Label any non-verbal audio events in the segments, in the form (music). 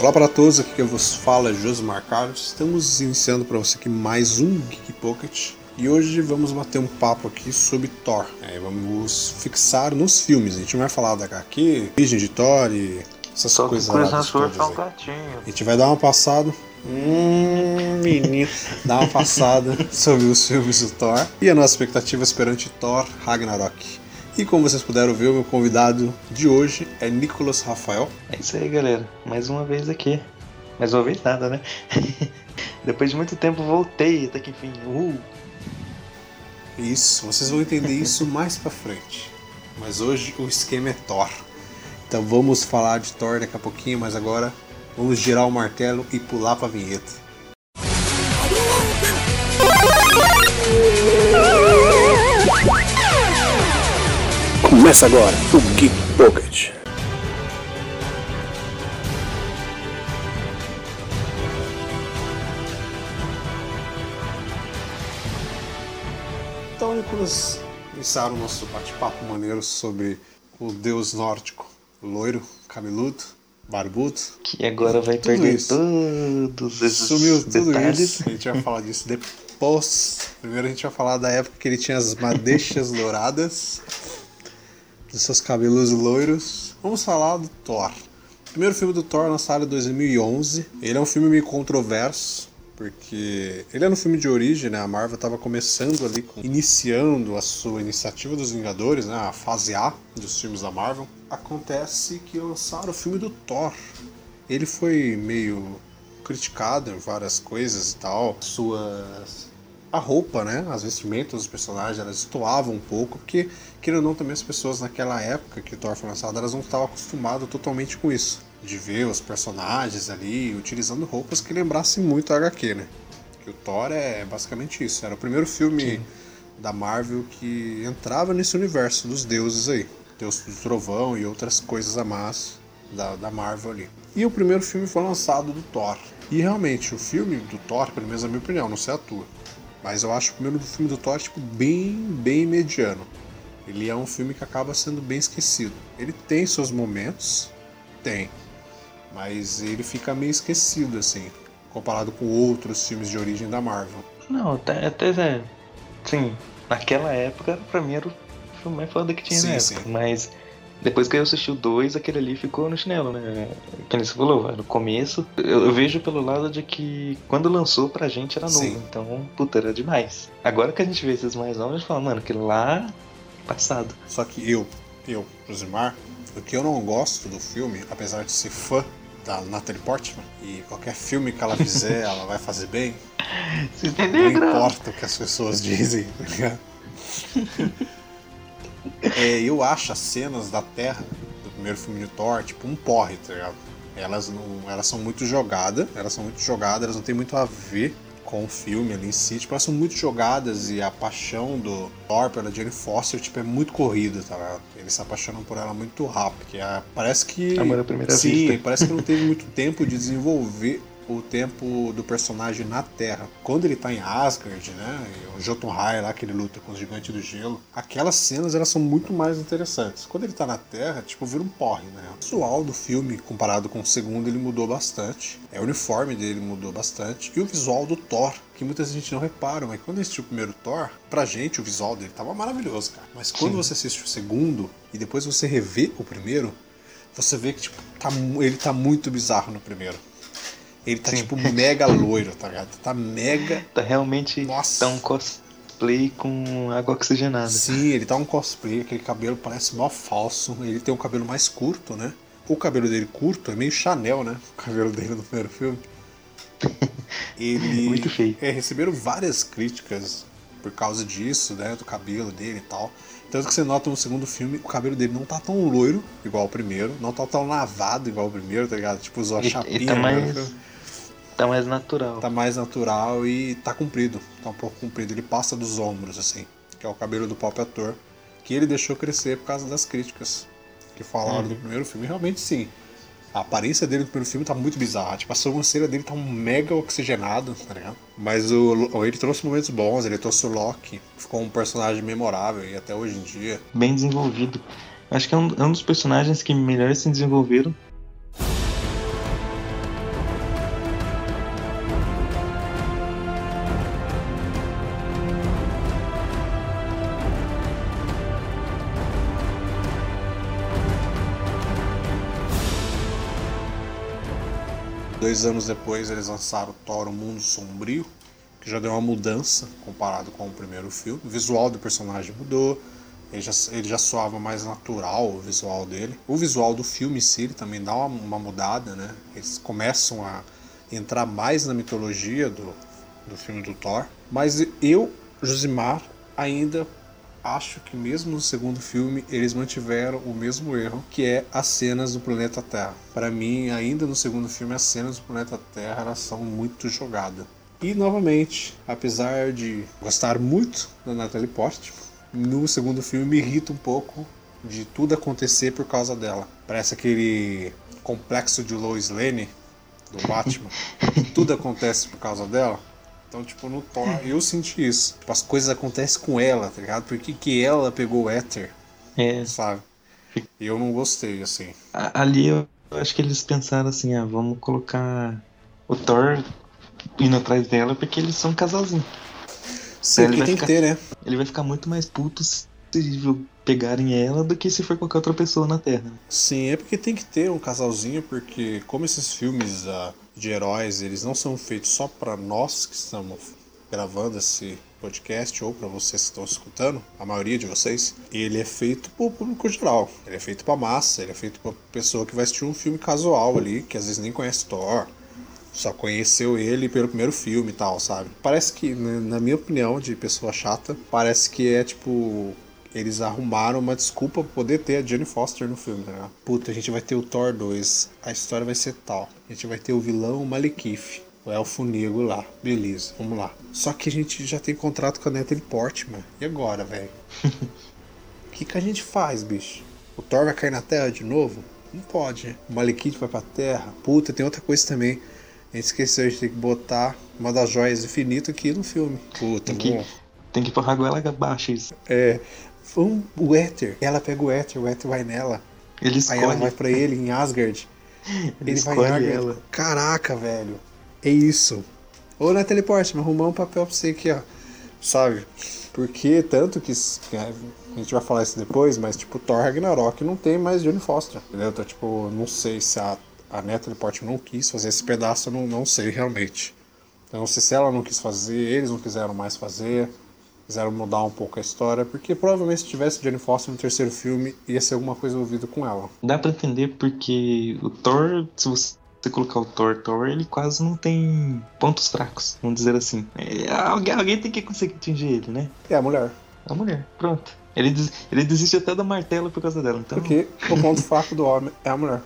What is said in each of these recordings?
Olá para todos, aqui que eu vos falo é Josmar Carlos. Estamos iniciando para você aqui mais um Geek Pocket. E hoje vamos bater um papo aqui sobre Thor. É, vamos fixar nos filmes. A gente não vai falar da HQ, origem de Thor e essas Só coisas coisa todas é um gatinho. A gente vai dar uma passada. Hum, menino. (laughs) Dar uma passada (laughs) sobre os filmes do Thor e as nossas expectativas perante Thor Ragnarok. E como vocês puderam ver, o meu convidado de hoje é Nicolas Rafael. É isso aí, galera. Mais uma vez aqui. Mais uma vez nada, né? (laughs) Depois de muito tempo voltei, até que enfim. Uh, Isso, vocês vão entender isso (laughs) mais pra frente. Mas hoje o esquema é Thor. Então vamos falar de Thor daqui a pouquinho, mas agora vamos girar o martelo e pular pra vinheta. Começa agora o Geek Pocket. Então, Nicolas, iniciar o nosso bate-papo maneiro sobre o deus nórdico, loiro, cabeludo, barbudo. que agora vai Tudo perder isso. todos esses Sumiu tudo detalhes. isso. A gente vai falar disso depois. Primeiro a gente vai falar da época que ele tinha as madeixas douradas, dos seus cabelos loiros. Vamos falar do Thor. Primeiro filme do Thor lançado em 2011. Ele é um filme meio controverso, porque ele era um filme de origem, né? A Marvel estava começando ali, iniciando a sua iniciativa dos Vingadores, né? A fase A dos filmes da Marvel. Acontece que lançaram o filme do Thor. Ele foi meio criticado em várias coisas e tal. Suas. A roupa, né? As vestimentas dos personagens, elas destoavam um pouco, porque, querendo ou não, também as pessoas naquela época que o Thor foi lançado, elas não estavam acostumadas totalmente com isso. De ver os personagens ali utilizando roupas que lembrassem muito a HQ, né? Que o Thor é basicamente isso. Era o primeiro filme da Marvel que entrava nesse universo dos deuses aí. Deus do Trovão e outras coisas a mais da, da Marvel ali. E o primeiro filme foi lançado do Thor. E realmente, o filme do Thor, pelo menos na minha opinião, não sei a tua, mas eu acho o primeiro filme do Thor, tipo, bem, bem mediano. Ele é um filme que acaba sendo bem esquecido. Ele tem seus momentos, tem, mas ele fica meio esquecido, assim, comparado com outros filmes de origem da Marvel. Não, até, até é, sim, naquela época, pra mim era o filme mais foda que tinha Sim, na sim. época. Mas depois que eu assisti o 2, aquele ali ficou no chinelo, né? Que você falou, no começo. Eu, eu vejo pelo lado de que quando lançou pra gente era novo. Sim. Então, puta, era demais. Agora que a gente vê esses mais novos, a gente fala, mano, que lá passado. Só que eu, eu, Josimar, o que eu não gosto do filme, apesar de ser fã da Natalie Portman, e qualquer filme que ela fizer, (laughs) ela vai fazer bem, Vocês não entenderam? importa o que as pessoas dizem, tá ligado? (laughs) É, eu acho as cenas da Terra do primeiro filme de Thor, tipo um porre, tá ligado? Elas, não, elas são muito jogadas, elas são muito jogadas, elas não tem muito a ver com o filme ali em si, tipo, elas são muito jogadas e a paixão do Thor pela Jane Foster, tipo, é muito corrida, tá ligado? Eles se apaixonam por ela muito rápido, que é, parece que... Amor à primeira Sim, vista. parece que não teve muito tempo de desenvolver o tempo do personagem na Terra. Quando ele tá em Asgard, né? O Jotunheim lá que ele luta com os gigantes do gelo. Aquelas cenas elas são muito mais interessantes. Quando ele tá na Terra, tipo, vira um porre, né? O visual do filme, comparado com o segundo, ele mudou bastante. É, o uniforme dele mudou bastante. E o visual do Thor, que muita gente não repara, mas quando assistiu o primeiro Thor, pra gente o visual dele tava maravilhoso, cara. Mas quando Sim. você assiste o segundo e depois você revê o primeiro, você vê que tipo, tá, ele tá muito bizarro no primeiro. Ele tá Sim. tipo mega loiro, tá ligado? Tá mega. Tá realmente Nossa. tá um cosplay com água oxigenada. Sim, ele tá um cosplay, aquele cabelo parece mó falso. Ele tem um cabelo mais curto, né? O cabelo dele curto é meio Chanel, né? O cabelo dele no primeiro filme. (laughs) Ele. Muito feio. É, receberam várias críticas por causa disso, né? Do cabelo dele e tal. Tanto que você nota no segundo filme, o cabelo dele não tá tão loiro igual o primeiro, não tá tão lavado igual o primeiro, tá ligado? Tipo, usou a E- e chapinha. tá né? mais- Tá mais natural. tá mais natural e tá comprido. Tá um pouco comprido. Ele passa dos ombros, assim. Que é o cabelo do próprio ator. Que ele deixou crescer por causa das críticas. Que falaram do primeiro filme. Realmente sim. A aparência dele no primeiro filme tá muito bizarra. Tipo, a sobrancelha dele tá um mega oxigenado, tá ligado? Mas o, ele trouxe momentos bons, ele trouxe o Loki. Ficou um personagem memorável e até hoje em dia. Bem desenvolvido. Acho que é um, é um dos personagens que melhor se desenvolveram. Dois anos depois eles lançaram Thor O Mundo Sombrio, que já deu uma mudança comparado com o primeiro filme. O visual do personagem mudou, ele já, ele já soava mais natural o visual dele. O visual do filme em si também dá uma, uma, mudada, né? Eles começam a entrar mais na mitologia do, do filme do Thor. Mas eu, Josimar, ainda acho que mesmo no segundo filme eles mantiveram o mesmo erro, que é as cenas do planeta Terra. Para mim, ainda no segundo filme, as cenas do planeta Terra elas são muito jogadas. E novamente, apesar de gostar muito da Natalie Portman, no segundo filme me irrita um pouco de tudo acontecer por causa dela. Parece aquele complexo de Lois Lane do Batman. (laughs) tudo acontece por causa dela. Então, tipo, no Thor, eu senti isso. Tipo, as coisas acontecem com ela, tá ligado? Porque que ela pegou o éter, É, sabe? E eu não gostei, assim. ali eu acho que eles pensaram assim, ah, vamos colocar o Thor indo atrás dela porque eles são um casalzinho. Sim, Ele vai tem ficar- que ter, né? Ele vai ficar muito mais puto se pegarem ela do que se for qualquer outra pessoa na Terra. né? Sim, é porque tem que ter um casalzinho, porque como esses filmes ah, de heróis, eles não são feitos só para nós que estamos gravando esse podcast ou para vocês que estão escutando, a maioria de vocês, ele é feito pro público geral. Ele é feito pra massa, ele é feito pra pessoa que vai assistir um filme casual ali, que às vezes nem conhece Thor, só conheceu ele pelo primeiro filme e tal, sabe? Parece que, né, na minha opinião, de pessoa chata, parece que é tipo. Eles arrumaram uma desculpa pra poder ter a Jane Foster no filme, tá ligado? Puta, a gente vai ter o Thor 2, a história vai ser tal. A gente vai ter o vilão Malekith, o Elfo Negro lá. Beleza, vamos lá. Só que a gente já tem contrato com a Natalie Portman. E agora, velho? O (laughs) que, que a gente faz, bicho? O Thor vai cair na Terra de novo? Não pode, né? O Malekith vai pra Terra. Puta, tem outra coisa também. A gente esqueceu de ter que botar uma das joias infinitas aqui no filme. Puta, Tem que, bom. tem que empurrar a goela abaixo isso. É. Um, o éter. Ela pega o éter, o éter vai nela. Ele Aí escolhe. ela vai pra ele em Asgard. (laughs) Ele Ele vai em escolhe Asgard. ela. Caraca, velho. É isso. Ô, na teleporte, me arrumar um papel pra você aqui, ó. Sabe? Porque tanto que. A gente vai falar isso depois, mas tipo, Thor Ragnarok não tem mais Jane Foster. Entendeu? Então, tipo, não sei se a, a Natalie Portman não quis fazer esse pedaço, eu não, não sei realmente. Eu não sei se ela não quis fazer, eles não quiseram mais fazer. Quiseram mudar um pouco a história, porque provavelmente se tivesse Jane Foster no terceiro filme, ia ser alguma coisa envolvida com ela. Dá pra entender porque o Thor, se você colocar o Thor, Thor, ele quase não tem pontos fracos, vamos dizer assim. É, alguém, alguém tem que conseguir atingir ele, né? É a mulher. A mulher, pronto. Ele, des- ele desiste até do martelo por causa dela, então. Porque o ponto fraco do homem é a mulher.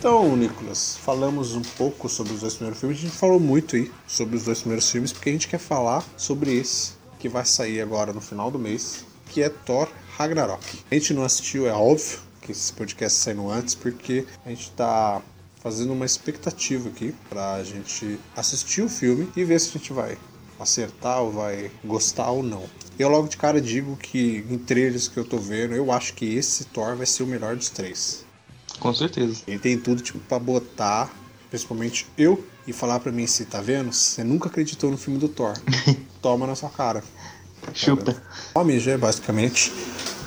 Então, Nicolas, falamos um pouco sobre os dois primeiros filmes. A gente falou muito aí sobre os dois primeiros filmes porque a gente quer falar sobre esse que vai sair agora no final do mês, que é Thor Ragnarok. A gente não assistiu, é óbvio que esse podcast tá saindo antes, porque a gente tá fazendo uma expectativa aqui pra gente assistir o filme e ver se a gente vai acertar ou vai gostar ou não. Eu logo de cara digo que em trailers que eu tô vendo, eu acho que esse Thor vai ser o melhor dos três. Com certeza. Ele tem tudo, tipo, pra botar, principalmente eu, e falar pra mim se tá vendo, você nunca acreditou no filme do Thor. (laughs) Toma na sua cara. Chupa. O nome já é basicamente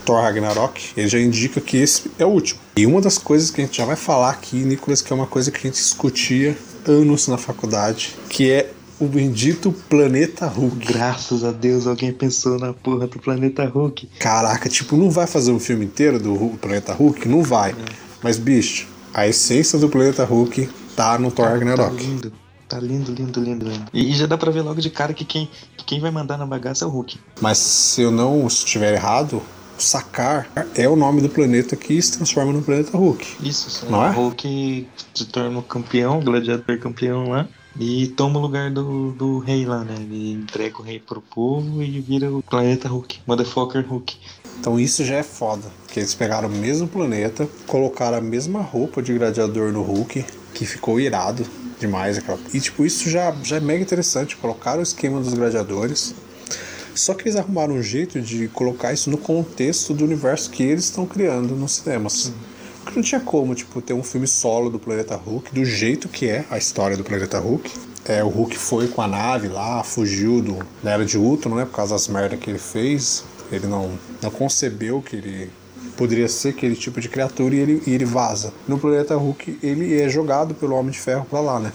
Thor Ragnarok, ele já indica que esse é o último. E uma das coisas que a gente já vai falar aqui, Nicolas, que é uma coisa que a gente discutia anos na faculdade, que é o bendito planeta Hulk. Graças a Deus alguém pensou na porra do planeta Hulk. Caraca, tipo, não vai fazer um filme inteiro do Hulk- planeta Hulk? Não vai. Mas, bicho, a essência do planeta Hulk tá no Thor Tá Ragnarok. lindo. Tá lindo, lindo, lindo, lindo. E já dá pra ver logo de cara que quem, que quem vai mandar na bagaça é o Hulk. Mas se eu não estiver errado, Sakar é o nome do planeta que se transforma no planeta Hulk. Isso, sim. Não é? O Hulk se torna o campeão, o gladiador campeão lá. E toma o lugar do, do rei lá, né? Ele entrega o rei pro povo e vira o planeta Hulk. Motherfucker Hulk. Então isso já é foda. Porque eles pegaram o mesmo planeta, colocaram a mesma roupa de gladiador no Hulk, que ficou irado demais. Aquela... E tipo, isso já, já é mega interessante. Colocaram o esquema dos gladiadores. Só que eles arrumaram um jeito de colocar isso no contexto do universo que eles estão criando nos cinemas. Porque que não tinha como, tipo, ter um filme solo do Planeta Hulk, do jeito que é a história do Planeta Hulk. É, o Hulk foi com a nave lá, fugiu do, da Era de Ultron, né? Por causa das merdas que ele fez. Ele não, não concebeu que ele poderia ser aquele tipo de criatura e ele, e ele vaza. No Planeta Hulk, ele é jogado pelo Homem de Ferro pra lá, né?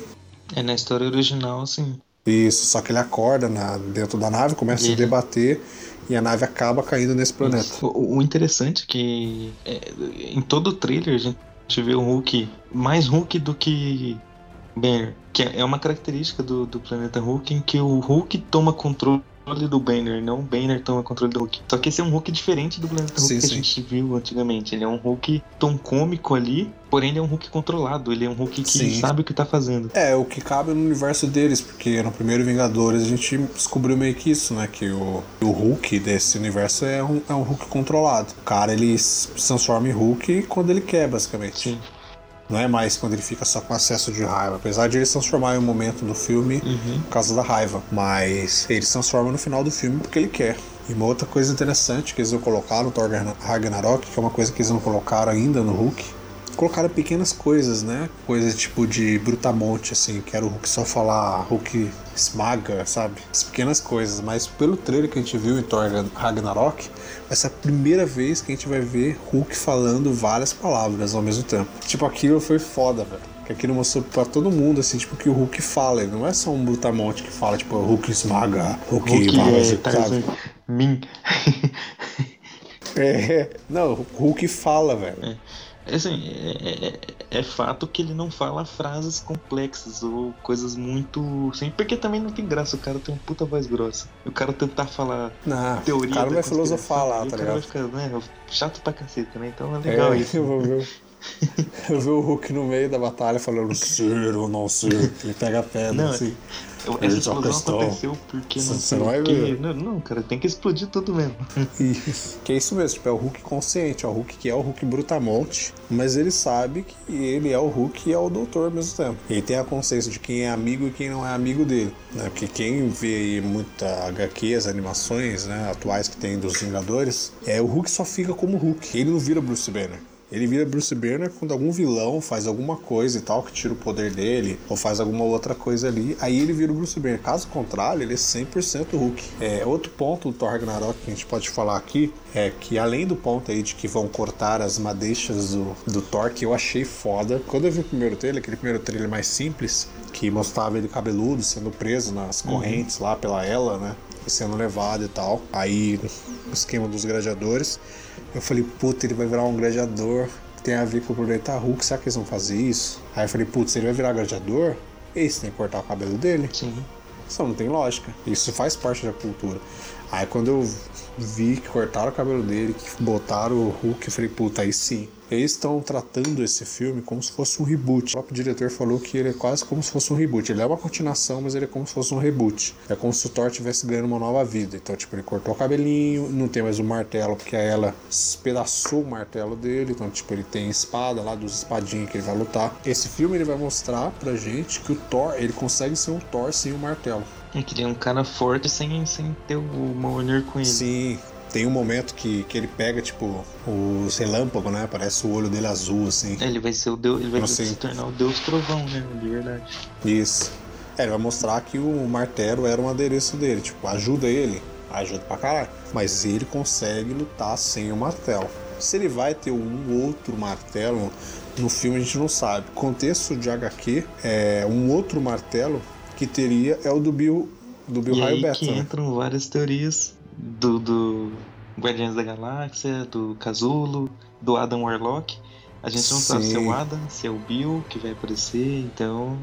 É na história original, sim. Isso, só que ele acorda na, dentro da nave, começa a se debater e a nave acaba caindo nesse planeta. O, o interessante é que é, em todo o trailer a gente vê o Hulk mais Hulk do que Banner, que é uma característica do, do planeta Hulk em que o Hulk toma controle do Banner, não o Banner toma controle do Hulk. Só que esse é um Hulk diferente do Hulk Sim, que sim. a gente viu antigamente. Ele é um Hulk tão cômico ali, porém ele é um Hulk controlado. Ele é um Hulk que Sim. sabe o que tá fazendo. É, o que cabe no universo deles, porque no primeiro Vingadores a gente descobriu meio que isso, né? Que o, o Hulk desse universo é um, é um Hulk controlado. O cara ele se transforma em Hulk quando ele quer, basicamente. Sim. Não é mais quando ele fica só com acesso de raiva. Apesar de ele se transformar em um momento do filme Uhum. por causa da raiva. Mas ele se transforma no final do filme porque ele quer. E uma outra coisa interessante que eles vão colocar no Thor Ragnarok, que é uma coisa que eles não colocaram ainda no Hulk, colocaram pequenas coisas, né? Coisas tipo de brutamonte, assim, que era o Hulk só falar Hulk esmaga, sabe? As pequenas coisas. Mas pelo trailer que a gente viu em Thor Ragnarok, vai ser a primeira vez que a gente vai ver Hulk falando várias palavras ao mesmo tempo. Tipo, aquilo foi foda, velho. Que aquilo mostrou pra todo mundo, assim, tipo, que o Hulk fala. Ele não é só um brutamonte que fala, tipo, Hulk esmaga, Hulk, Hulk vai, é, sabe? Tarzan, Min. É, não, o Hulk fala, velho. Assim, é, é- é fato que ele não fala frases complexas ou coisas muito. Assim, porque também não tem graça o cara ter uma puta voz grossa. O cara tentar falar Não, teoria. o cara vai filosofar lá, tá o cara vai ligado? ficar, né, chato pra caceta, né? Então é legal É, (laughs) isso. eu vou ver. (laughs) Eu vi o Hulk no meio da batalha falando ser ou não ser. Ele pega a pedra, Não, assim. Eu- Essa explosão aconteceu porque não Você sei não vai ver. Não, não, cara, tem que explodir tudo mesmo. (laughs) Isso. Que é isso mesmo, tipo, é o Hulk consciente, é o Hulk que é o Hulk brutamonte, mas ele sabe que ele é o Hulk e é o doutor ao mesmo tempo. Ele tem a consciência de quem é amigo e quem não é amigo dele, né? Porque quem vê aí muita HQ, as animações, né, atuais que tem dos Vingadores, é o Hulk só fica como Hulk. Ele não vira Bruce Banner. Ele vira Bruce Banner quando algum vilão faz alguma coisa e tal, que tira o poder dele, ou faz alguma outra coisa ali, aí ele vira o Bruce Banner. Caso contrário, ele é 100% Hulk. É, outro ponto do Thor Ragnarok que a gente pode falar aqui é que além do ponto aí de que vão cortar as madeixas do, do Thor, que eu achei foda. Quando eu vi o primeiro trailer, aquele primeiro trailer mais simples, que mostrava ele cabeludo, sendo preso nas correntes lá pela Ela, né? Sendo levado e tal. Aí, o esquema dos gladiadores. Eu falei, puta, ele vai virar um gladiador que tem a ver com o planeta Hulk, será que eles vão fazer isso? Aí eu falei, putz, ele vai virar gladiador? Esse tem que cortar o cabelo dele? Sim. Isso não tem lógica. Isso faz parte da cultura. Aí quando eu vi que cortaram o cabelo dele, que botaram o Hulk, eu falei, puta, aí sim. Eles estão tratando esse filme como se fosse um reboot. O próprio diretor falou que ele é quase como se fosse um reboot. Ele é uma continuação, mas ele é como se fosse um reboot. É como se o Thor estivesse ganhando uma nova vida. Então, tipo, ele cortou o cabelinho, não tem mais o martelo, porque a ela espedaçou o martelo dele. Então, tipo, ele tem espada lá dos espadinhos que ele vai lutar. Esse filme ele vai mostrar pra gente que o Thor, ele consegue ser um Thor sem o martelo. É que ele é um cara forte sem, sem ter o Mjolnir com ele. Sim, tem um momento que, que ele pega, tipo, os relâmpagos, né? Parece o olho dele azul, assim. É, Ele vai ser o deus, ele vai se tornar o deus trovão, né? De verdade. Isso. É, ele vai mostrar que o martelo era um adereço dele. Tipo, ajuda ele, ajuda pra caralho. Mas ele consegue lutar sem o martelo. Se ele vai ter um outro martelo no filme, a gente não sabe. Contexto de HQ, é um outro martelo que teria é o do Bill, do Bill e Raio aí Beta. que né? entram várias teorias do, do Guardiões da Galáxia, do Casulo, do Adam Warlock. A gente não sabe se é Sim. o Adam, se é o Bill que vai aparecer, então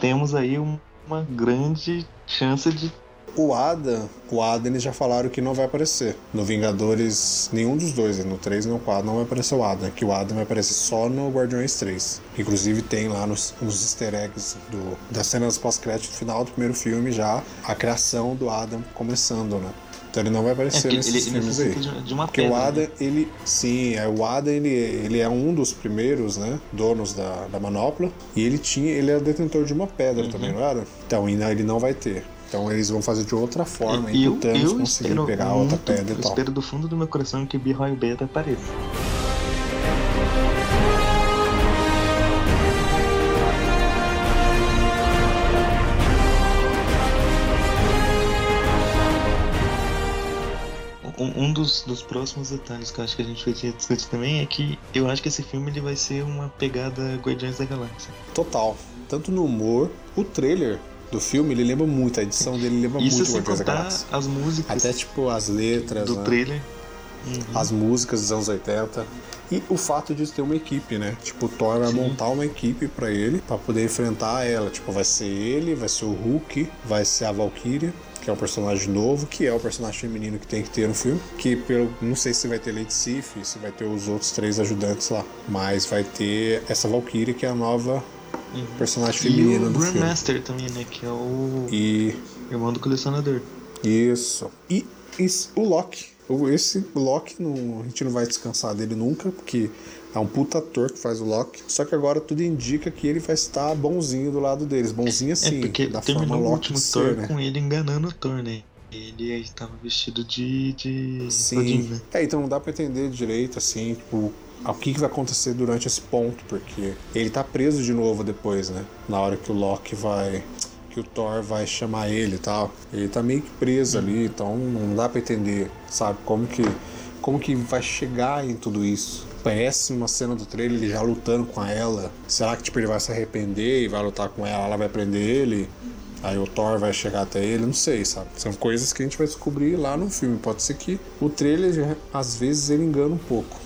temos aí um- uma grande chance de O Adam, o Adam eles já falaram que não vai aparecer. No Vingadores, nenhum dos dois, no 3 e no 4, não vai aparecer o Adam. Que o Adam vai aparecer só no Guardiões 3. Inclusive tem lá nos, nos easter eggs do, das cenas pós-crédito final do primeiro filme já a criação do Adam começando, né? Então ele não vai é, aparecer porque nesses ele, ele filmes aí. necessita de, uma Porque pedra. o né? Adam, ele. Sim, é, o Adam, ele, ele é um dos primeiros, né? Donos da, da manopla. E ele tinha. Ele é detentor de uma pedra Uhum. também, não era? Então, ele não vai ter. Então eles vão fazer de outra forma. E E, eu, o Thanos eu conseguir pegar outra pedra eu e tal. espero do fundo do meu coração que Bill Beta apareça. Um dos, dos próximos detalhes que eu acho que a gente vai discutir também é que eu acho que esse filme ele vai ser uma pegada Guardiões da Galáxia. Total. Tanto no humor, o trailer do filme, ele lembra muito, a edição dele lembra Isso muito Guardiões da Galáxia. as músicas Até tipo as letras, do né? trailer. as músicas dos anos 80 e o fato de ter uma equipe, né? Tipo, o Thor vai Sim. montar uma equipe pra ele pra poder enfrentar ela. Tipo, vai ser ele, vai ser o Hulk, vai ser a Valkyria, que é um personagem novo, que é o personagem feminino que tem que ter no filme. Que pelo não sei se vai ter Lady Sif, se vai ter os outros três ajudantes lá, mas vai ter essa Valkyria que é a nova personagem E feminina o do filme. Grandmaster também, né? Que é o E irmão do colecionador. Isso. E esse- o Loki. Esse Loki, não, a gente não vai descansar dele nunca, porque é um puta ator que faz o Loki. Só que agora tudo indica que ele vai estar bonzinho do lado deles. Bonzinho assim, é porque da forma terminou o Loki último Thor ser, né? com ele enganando o Thor, né? Ele estava vestido de. de. Sim. Né? É, então não dá pra entender direito, assim, tipo, o que, que vai acontecer durante esse ponto, porque ele tá preso de novo depois, né? Na hora que o Loki vai. Que o Thor vai chamar ele e tal. Ele tá meio que preso ali, então não dá pra entender, sabe? Como que. Como que vai chegar em tudo isso? Péssima cena do trailer, ele já lutando com ela. Será que tipo, ele vai se arrepender e vai lutar com ela? Ela vai prender ele? Aí o Thor vai chegar até ele, não sei, sabe? São coisas que a gente vai descobrir lá no filme. Pode ser que o trailer, às vezes, ele engana um pouco.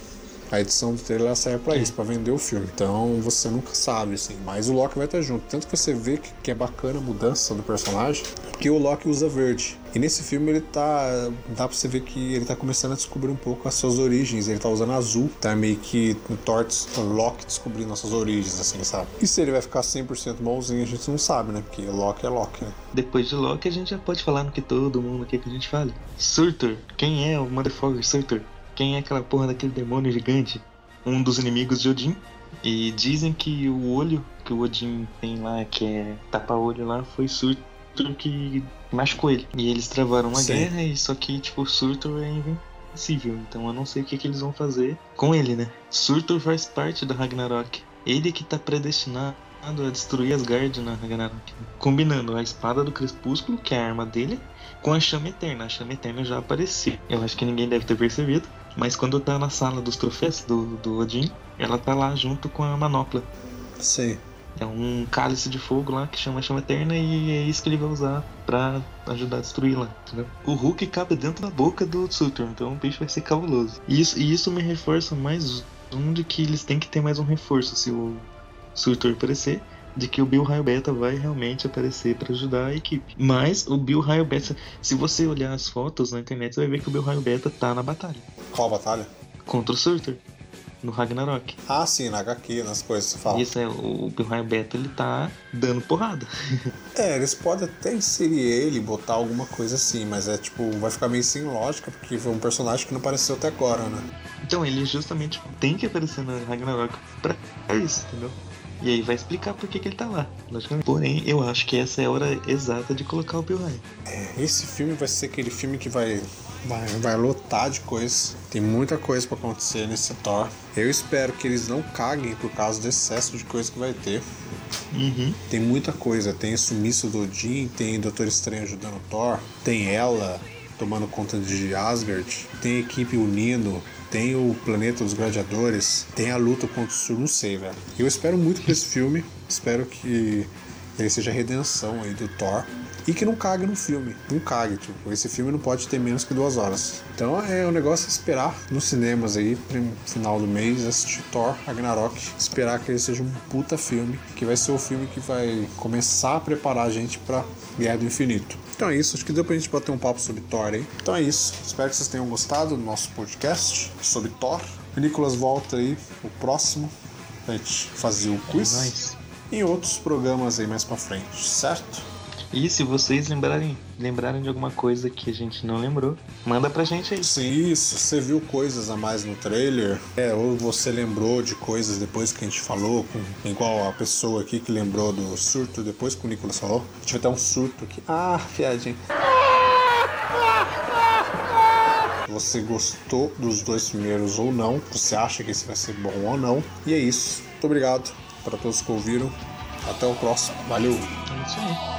A edição do trailer serve pra isso, pra vender o filme. Então você nunca sabe, assim. Mas o Loki vai estar junto. Tanto que você vê que, que é bacana a mudança do personagem, porque o Loki usa verde. E nesse filme ele tá. Dá pra você ver que ele tá começando a descobrir um pouco as suas origens. Ele tá usando azul. Tá meio que no o Loki descobrindo as suas origens, assim, sabe? E se ele vai ficar 100% bonzinho, a gente não sabe, né? Porque Loki é Loki, né? Depois de Loki, a gente já pode falar no que todo mundo quer que a gente fale. Surtur. Quem é o Motherfucker Surtur? Quem é aquela porra daquele demônio gigante? Um dos inimigos de Odin. E dizem que o olho que o Odin tem lá, que é tapa-olho lá, foi Surtur que machucou ele. E eles travaram uma Sim. guerra, e só que, tipo, Surtur é invencível. Então eu não sei o que, que eles vão fazer com ele, né? Surtur faz parte do Ragnarok. Ele que tá predestinado a destruir Asgard na Ragnarok. Combinando a espada do Crepúsculo, que é a arma dele, com a chama eterna. A chama eterna já apareceu. Eu acho que ninguém deve ter percebido. Mas quando tá na sala dos troféus do, do Odin, ela tá lá junto com a manopla. Sim. É um cálice de fogo lá que chama chama eterna e é isso que ele vai usar pra ajudar a destruir lá, entendeu? O Hulk cabe dentro da boca do Surtur, então o bicho vai ser cabuloso. E isso, e isso me reforça mais um de que eles têm que ter mais um reforço se o Surtur aparecer. De que o Bill Raio Beta vai realmente aparecer pra ajudar a equipe. Mas o Bill Raio Beta, se você olhar as fotos na internet, você vai ver que o Bill Raio Beta tá na batalha Qual batalha? contra o Surtur no Ragnarok. Ah, sim, na HQ, nas coisas que você fala. Isso é o Bill Raio Beta, ele tá dando porrada. (laughs) É, eles podem até inserir ele, botar alguma coisa assim, mas é tipo, vai ficar meio sem lógica, porque foi um personagem que não apareceu até agora, né? Então ele justamente tem que aparecer no Ragnarok pra isso, entendeu? E aí vai explicar por que, que ele tá lá, logicamente. Porém, eu acho que essa é a hora exata de colocar o Bill Ryan. É, esse filme vai ser aquele filme que vai, vai, vai lotar de coisas. Tem muita coisa pra acontecer nesse Thor. Eu espero que eles não caguem por causa do excesso de coisa que vai ter. Uhum. Tem muita coisa. Tem o sumiço do Odin, tem Doutor Estranho ajudando o Thor, tem ela tomando conta de Asgard, tem a equipe unindo, tem o planeta dos gladiadores, tem a luta contra o Sur, não sei, velho. Eu espero muito pra esse filme, espero que ele seja a redenção aí do Thor. E que não cague no filme. Não cague, tipo, esse filme não pode ter menos que duas horas. Então é o negócio é esperar nos cinemas aí, final do mês, assistir Thor Ragnarok. Esperar que ele seja um puta filme, que vai ser o filme que vai começar a preparar a gente pra Guerra do Infinito. Então é isso, acho que deu pra gente bater um papo sobre Thor aí. Então é isso, espero que vocês tenham gostado do nosso podcast sobre Thor. O Nicolas volta aí, o próximo, pra gente fazer o quiz. É nóis. E outros programas aí mais pra frente, certo? E se vocês lembrarem, lembrarem de alguma coisa que a gente não lembrou, manda pra gente aí. Sim, isso. Você viu coisas a mais no trailer? É, ou você lembrou de coisas depois que a gente falou, com, igual a pessoa aqui que lembrou do surto depois que o Nicolas falou. Tive até um surto aqui. Ah, piadinha. Você gostou dos dois primeiros ou não? Você acha que esse vai ser bom ou não? E é isso. Muito obrigado para todos que ouviram. Até o próximo. Valeu! É isso aí.